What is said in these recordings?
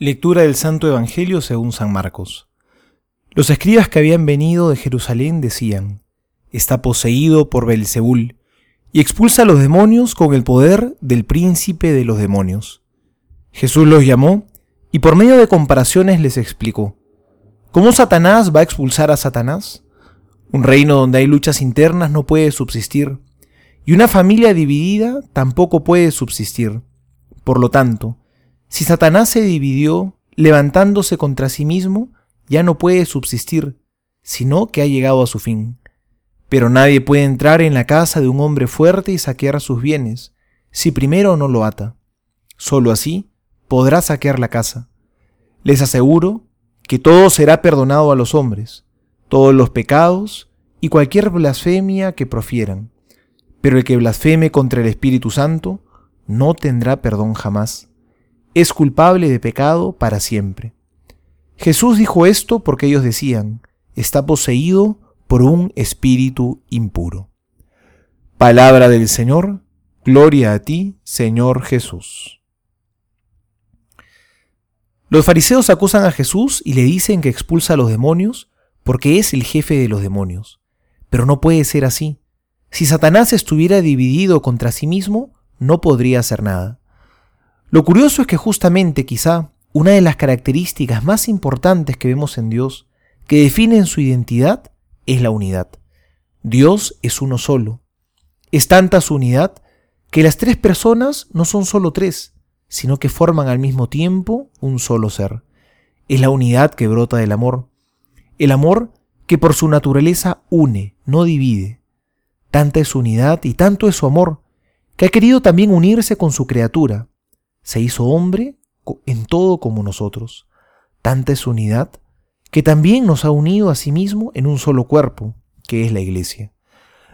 Lectura del Santo Evangelio según San Marcos. Los escribas que habían venido de Jerusalén decían: Está poseído por Belzebul y expulsa a los demonios con el poder del príncipe de los demonios. Jesús los llamó y por medio de comparaciones les explicó: ¿Cómo Satanás va a expulsar a Satanás? Un reino donde hay luchas internas no puede subsistir, y una familia dividida tampoco puede subsistir. Por lo tanto, si Satanás se dividió, levantándose contra sí mismo, ya no puede subsistir, sino que ha llegado a su fin. Pero nadie puede entrar en la casa de un hombre fuerte y saquear sus bienes, si primero no lo ata. Solo así podrá saquear la casa. Les aseguro que todo será perdonado a los hombres, todos los pecados y cualquier blasfemia que profieran. Pero el que blasfeme contra el Espíritu Santo no tendrá perdón jamás es culpable de pecado para siempre. Jesús dijo esto porque ellos decían, está poseído por un espíritu impuro. Palabra del Señor, gloria a ti, Señor Jesús. Los fariseos acusan a Jesús y le dicen que expulsa a los demonios porque es el jefe de los demonios. Pero no puede ser así. Si Satanás estuviera dividido contra sí mismo, no podría hacer nada. Lo curioso es que justamente quizá una de las características más importantes que vemos en Dios, que definen su identidad, es la unidad. Dios es uno solo. Es tanta su unidad que las tres personas no son solo tres, sino que forman al mismo tiempo un solo ser. Es la unidad que brota del amor. El amor que por su naturaleza une, no divide. Tanta es su unidad y tanto es su amor, que ha querido también unirse con su criatura, se hizo hombre en todo como nosotros. Tanta es unidad que también nos ha unido a sí mismo en un solo cuerpo, que es la iglesia.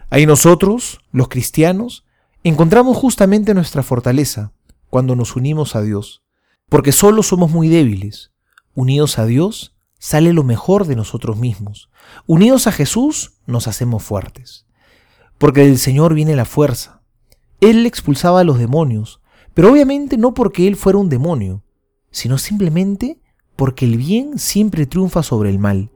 Ahí nosotros, los cristianos, encontramos justamente nuestra fortaleza cuando nos unimos a Dios, porque solo somos muy débiles. Unidos a Dios sale lo mejor de nosotros mismos. Unidos a Jesús nos hacemos fuertes. Porque del Señor viene la fuerza. Él expulsaba a los demonios, pero obviamente no porque él fuera un demonio, sino simplemente porque el bien siempre triunfa sobre el mal.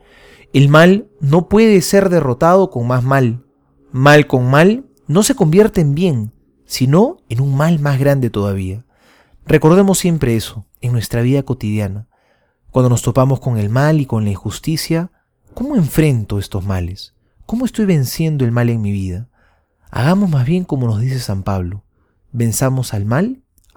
El mal no puede ser derrotado con más mal. Mal con mal no se convierte en bien, sino en un mal más grande todavía. Recordemos siempre eso en nuestra vida cotidiana. Cuando nos topamos con el mal y con la injusticia, ¿cómo enfrento estos males? ¿Cómo estoy venciendo el mal en mi vida? Hagamos más bien como nos dice San Pablo. Venzamos al mal